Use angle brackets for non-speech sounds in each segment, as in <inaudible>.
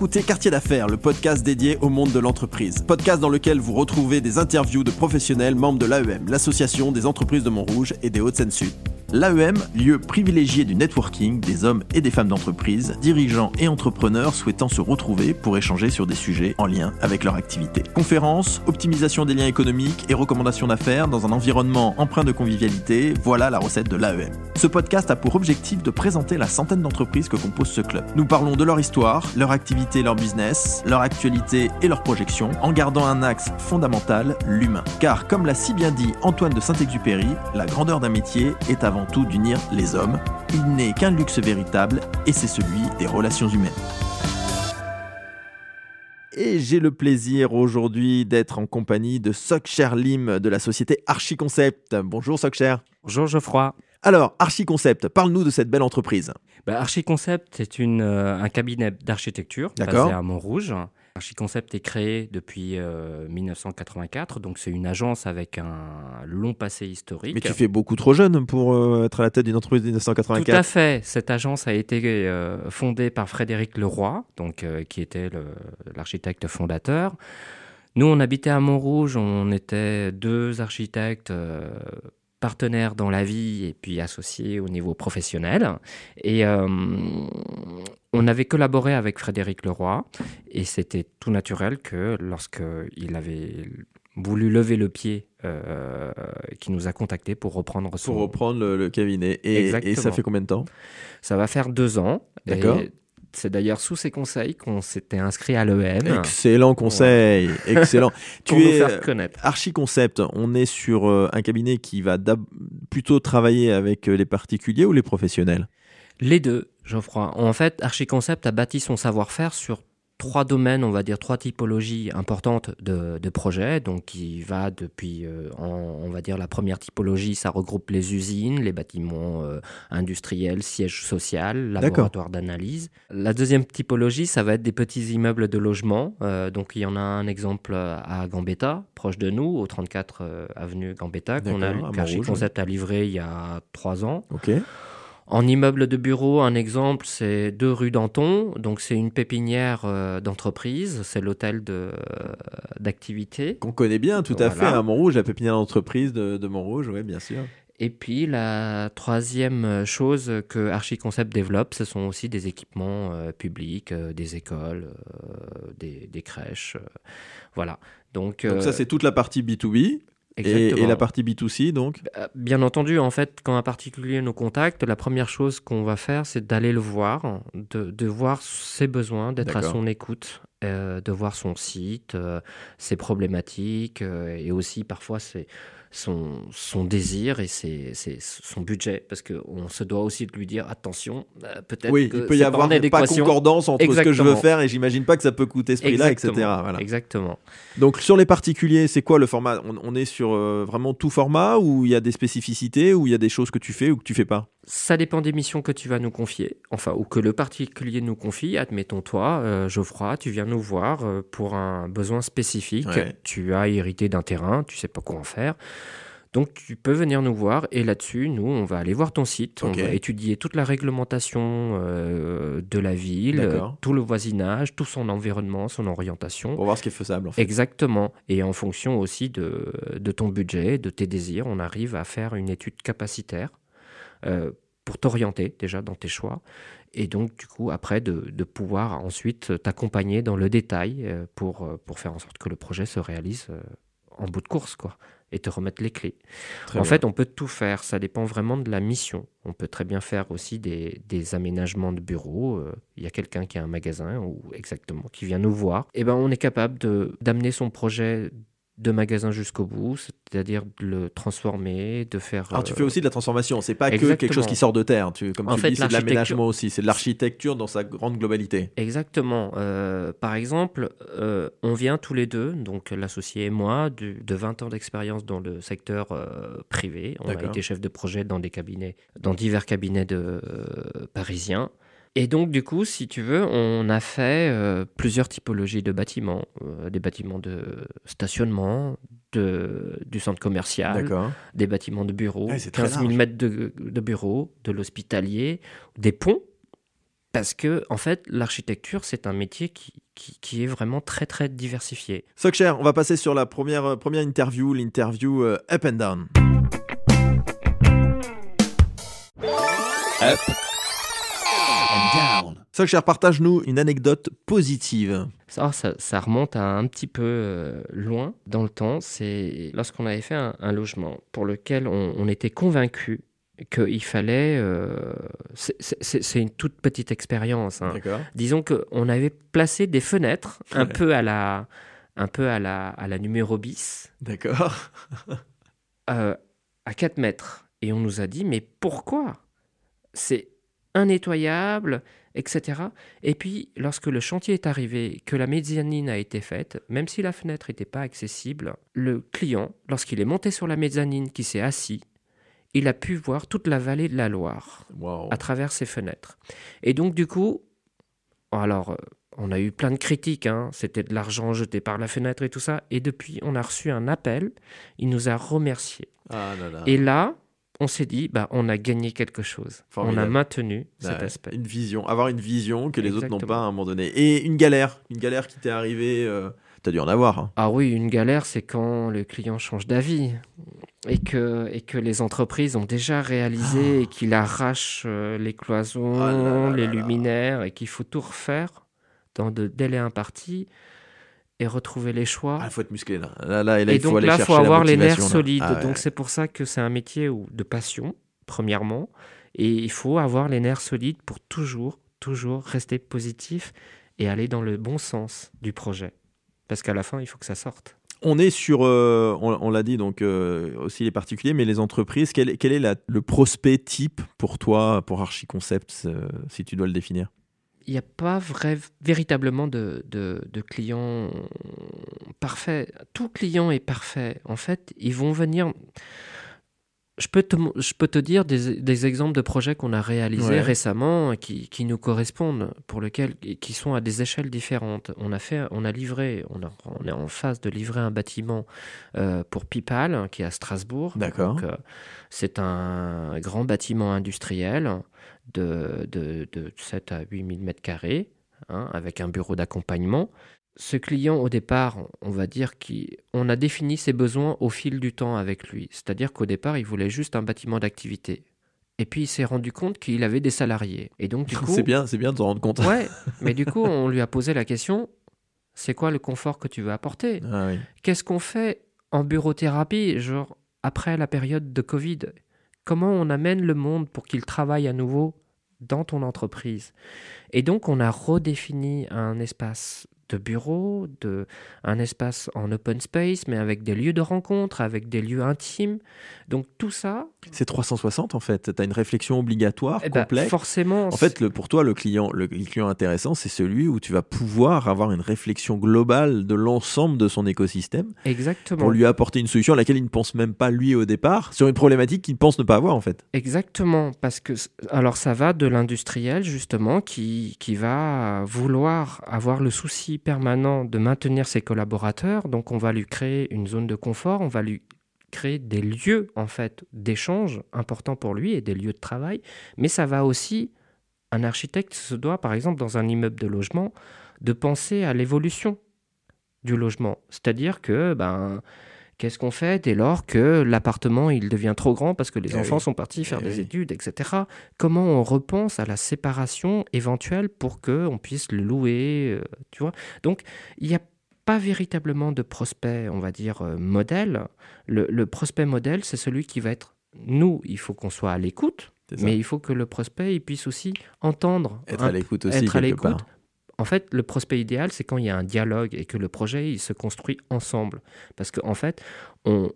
Écoutez Quartier d'affaires, le podcast dédié au monde de l'entreprise. Podcast dans lequel vous retrouvez des interviews de professionnels membres de l'AEM, l'association des entreprises de Montrouge et des Hauts-de-Seine-Sud. L'AEM, lieu privilégié du networking des hommes et des femmes d'entreprise, dirigeants et entrepreneurs souhaitant se retrouver pour échanger sur des sujets en lien avec leur activité. Conférences, optimisation des liens économiques et recommandations d'affaires dans un environnement empreint de convivialité, voilà la recette de l'AEM. Ce podcast a pour objectif de présenter la centaine d'entreprises que compose ce club. Nous parlons de leur histoire, leur activité, leur business, leur actualité et leurs projections, en gardant un axe fondamental, l'humain. Car comme l'a si bien dit Antoine de Saint-Exupéry, la grandeur d'un métier est avant tout d'unir les hommes. Il n'est qu'un luxe véritable et c'est celui des relations humaines. Et j'ai le plaisir aujourd'hui d'être en compagnie de Sokcher Lim de la société Archiconcept. Bonjour Sokcher. Bonjour Geoffroy. Alors, Archiconcept, parle-nous de cette belle entreprise. Bah, Archiconcept, c'est euh, un cabinet d'architecture basé à Montrouge. Archiconcept est créé depuis 1984, euh, donc c'est une agence avec un long passé historique. Mais tu fais beaucoup trop jeune pour euh, être à la tête d'une entreprise de 1984. Tout à fait. Cette agence a été euh, fondée par Frédéric Leroy, donc, qui était l'architecte fondateur. Nous, on habitait à Montrouge, on était deux architectes partenaires dans la vie et puis associés au niveau professionnel. Et euh, on avait collaboré avec Frédéric Leroy et c'était tout naturel que lorsqu'il avait voulu lever le pied, euh, qui nous a contacté pour reprendre son... Pour reprendre le, cabinet. Et, et, ça fait combien de temps? Ça va faire deux ans. D'accord. C'est d'ailleurs sous ces conseils qu'on s'était inscrit à l'EM. Excellent conseil, <laughs> excellent. <laughs> tu es faire connaître. Archiconcept, on est sur euh, un cabinet qui va plutôt travailler avec euh, les particuliers ou les professionnels? Les deux, Geoffroy. En fait, Archiconcept a bâti son savoir-faire sur trois domaines, on va dire trois typologies importantes de, projets, donc qui va depuis, euh, on va dire la première typologie, ça regroupe les usines, les bâtiments euh, industriels, sièges social, laboratoires d'analyse. La deuxième typologie, ça va être des petits immeubles de logement, euh, donc il y en a un exemple à Gambetta, proche de nous, au 34 avenue Gambetta, qu'on a, Concept a livré il y a trois ans. Ok. En immeuble de bureau, un exemple, c'est deux rue Danton. Donc, c'est une pépinière euh, d'entreprise. C'est l'hôtel euh, d'activité. Qu'on connaît bien, tout à fait, à Montrouge, la pépinière d'entreprise de, de Montrouge, oui, bien sûr. Et puis, la troisième chose que Archiconcept développe, ce sont aussi des équipements euh, publics, des écoles, des, des, crèches. voilà. Donc, Donc ça, c'est toute la partie B2B. Et, la partie B2C, donc bah, Bien entendu, en fait, quand un particulier nous contacte, la première chose qu'on va faire, c'est d'aller le voir, de, voir ses besoins, d'être à son écoute, euh, de voir son site, euh, ses problématiques, euh, et aussi parfois c'est son, son désir et ses, son budget, parce qu'on se doit aussi de lui dire attention, euh, peut-être oui, il peut y avoir pas concordance entre ce que je veux faire et j'imagine pas que ça peut coûter ce prix-là, etc. Voilà. Exactement. Donc sur les particuliers, c'est quoi le format? On, est sur euh, vraiment tout format ou il y a des spécificités ou il y a des choses que tu fais ou que tu fais pas? Ça dépend des missions que tu vas nous confier, enfin, ou que le particulier nous confie. Admettons, toi, euh, Geoffroy, tu viens nous voir euh, pour un besoin spécifique. Tu as hérité d'un terrain, tu sais pas quoi en faire. Donc, tu peux venir nous voir et là-dessus, nous, on va aller voir ton site, on va étudier toute la réglementation euh, de la ville, tout le voisinage, tout son environnement, son orientation. Pour voir ce qui est faisable. En fait. Exactement. Et en fonction aussi de, de ton budget, de tes désirs, on arrive à faire une étude capacitaire euh, pour t'orienter déjà dans tes choix. Et donc, du coup, après, de, de pouvoir ensuite t'accompagner dans le détail euh, pour, euh, pour faire en sorte que le projet se réalise en bout de course, quoi, et te remettre les clés. en fait, on peut tout faire, ça dépend vraiment de la mission. On peut très bien faire aussi des, des aménagements de bureaux. Il y a quelqu'un qui a un magasin, ou exactement, qui vient nous voir. Et eh ben, on est capable d'amener son projet de magasin jusqu'au bout, c'est-à-dire de le transformer, de faire. Alors tu fais aussi de la transformation, c'est pas que quelque chose qui sort de terre. Tu, comme tu dis, c'est de l'aménagement aussi, c'est de l'architecture dans sa grande globalité. Exactement. Euh, par exemple, euh, on vient tous les deux, donc l'associé et moi, de, 20 ans d'expérience dans le secteur euh, privé. On a été chef de projet dans des cabinets, dans divers cabinets de parisiens. Et donc, du coup, si tu veux, on a fait euh, plusieurs typologies de bâtiments. Euh, des bâtiments de stationnement, de, du centre commercial, des bâtiments de bureaux, 15 000 mètres de, de bureaux, de l'hospitalier, des ponts. Parce que, en fait, l'architecture, c'est un métier qui, qui, qui est vraiment très, très diversifié. Sokcher, on va passer sur la première, euh, première interview, l'interview euh, Up and Down. Up down. Sokcher, partage-nous une anecdote positive. Ça, ça, ça remonte à un petit peu euh, loin dans le temps. C'est lorsqu'on avait fait un, un logement pour lequel on, on était convaincu qu'il fallait. euh, c'est- une toute petite expérience. hein. D'accord. Disons qu'on avait placé des fenêtres un Ouais. peu à la, un peu à la, à la numéro bis, D'accord. <laughs> euh, à 4 mètres. Et on nous a dit, mais pourquoi? C'est innettoyable, etc. Et puis, lorsque le chantier est arrivé, que la mezzanine a été faite, même si la fenêtre n'était pas accessible, le client, lorsqu'il est monté sur la mezzanine, qui s'est assis, il a pu voir toute la vallée de la Loire Wow. à travers ses fenêtres. Et donc, du coup, alors, euh, on a eu plein de critiques, hein. c'était de l'argent jeté par la fenêtre et tout ça. Et depuis, on a reçu un appel, il nous a remerciés. Ah là là. Et là, on s'est dit, bah, on a gagné quelque chose. Formidable. On a maintenu cet Ouais, aspect. Une vision, avoir une vision que les autres n'ont pas à un moment donné. Et une galère, une galère qui t'est arrivée, euh, t'as dû en avoir. hein. Ah oui, une galère, c'est quand le client change d'avis et que, et que les entreprises ont déjà réalisé et qu'il arrache euh, les cloisons, Ah là là les là luminaires et qu'il faut tout refaire dans de délais impartis et retrouver les choix. Ah, il faut être musclé là. Là, là, et là, et il faut donc aller là, il chercher faut avoir les nerfs solides. Ah ouais. Donc c'est pour ça que c'est un métier où- de passion, premièrement. Et il faut avoir les nerfs solides pour toujours, toujours rester positif et aller dans le bon sens du projet. Parce qu'à la fin, il faut que ça sorte. On est sur, euh, on, on l'a dit, donc euh, aussi les particuliers, mais les entreprises. Quel, est- quel est la- le prospect type pour toi, pour Archiconcept, euh, si tu dois le définir? Il n'y a pas vrai, véritablement de, de, de client parfait. Tout client est parfait. En fait, ils vont venir. Je peux te, je peux te dire des, des exemples de projets qu'on a réalisés Ouais. récemment qui, qui nous correspondent, pour lesquels, qui sont à des échelles différentes. On a, fait, on a livré, on, a- on est en phase de livrer un bâtiment euh, pour Pipal, qui est à Strasbourg. D'accord. Euh, c'est un grand bâtiment industriel de, de, de 7 à 8 000 mètres carrés, hein, avec un bureau d'accompagnement. Ce client, au départ, on va dire qu'on a défini ses besoins au fil du temps avec lui. C'est-à-dire qu'au départ, il voulait juste un bâtiment d'activité. Et puis, il s'est rendu compte qu'il avait des salariés. Et donc, du <laughs> coup, C'est bien, c'est bien de s'en rendre compte. Ouais, <laughs> mais du coup, on lui a posé la question c'est quoi le confort que tu veux apporter? Ah oui. Qu'est-ce qu'on fait en bureauthérapie, genre après la période de Covid? Comment on amène le monde pour qu'il travaille à nouveau dans ton entreprise? Et donc, on a redéfini un espace de bureau, de, un espace en open space, mais avec des lieux de rencontre, avec des lieux intimes. Donc, tout ça, C'est 360 en fait. Tu as une réflexion obligatoire, eh ben, complète. forcément, En fait, le, pour toi, le client, le, le client intéressant, c'est celui où tu vas pouvoir avoir une réflexion globale de l'ensemble de son écosystème exactement. pour lui apporter une solution à laquelle il ne pense même pas lui au départ, sur une problématique qu'il pense ne pas avoir en fait. Exactement, parce que alors ça va de l'industriel justement qui, qui va vouloir avoir le souci permanent de maintenir ses collaborateurs, donc on va lui créer une zone de confort, on va lui créer des lieux en fait d'échange importants pour lui et des lieux de travail, mais ça va aussi un architecte se doit par exemple dans un immeuble de logement de penser à l'évolution du logement, c'est-à-dire que ben Qu'est-ce qu'on fait dès lors que l'appartement il devient trop grand parce que les Eh enfants oui. sont partis faire Eh des oui. études, etc. Comment on repense à la séparation éventuelle pour que on puisse le louer, euh, tu vois? Donc il n'y a pas véritablement de prospect, on va dire euh, modèle. Le, le prospect modèle, c'est celui qui va être nous. Il faut qu'on soit à l'écoute, mais il faut que le prospect il puisse aussi entendre, Être un à l'écoute aussi être à l'écoute. En fait, le prospect idéal, c'est quand il y a un dialogue et que le projet, il se construit ensemble. Parce qu'en en fait, on,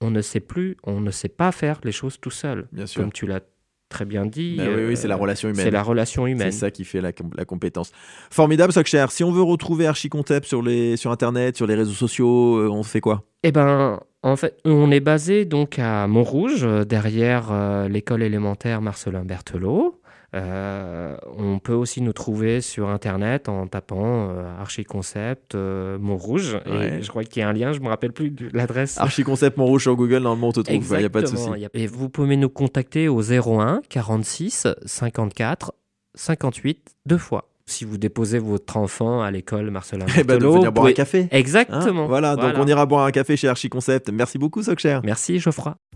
on ne sait plus, on ne sait pas faire les choses tout seul. Bien sûr. Comme tu l'as très bien dit. Bah oui, euh, oui, c'est la relation humaine. C'est la relation humaine. C'est ça qui fait la, com- la compétence. Formidable, Sokcher. Si on veut retrouver Archiconcept sur, les, sur Internet, sur les réseaux sociaux, euh, on fait quoi? Eh ben, en fait, on est basé donc à Montrouge, euh, derrière euh, l'école élémentaire Marcelin Berthelot. Euh, on peut aussi nous trouver sur Internet en tapant euh, Archiconcept euh, Montrouge. Ouais. Et je crois qu'il y a un lien, je me rappelle plus de l'adresse. Archiconcept Montrouge sur Google, normalement on te trouve. Il n'y a pas de souci. Et vous pouvez nous contacter au 01 46 54 58 deux fois. Si vous déposez votre enfant à l'école Marcelin <laughs> Eh ben, de venir boire un café. Hein Exactement. voilà, donc on ira boire un café chez Archiconcept. Merci beaucoup, Soccer. Merci Geoffroy.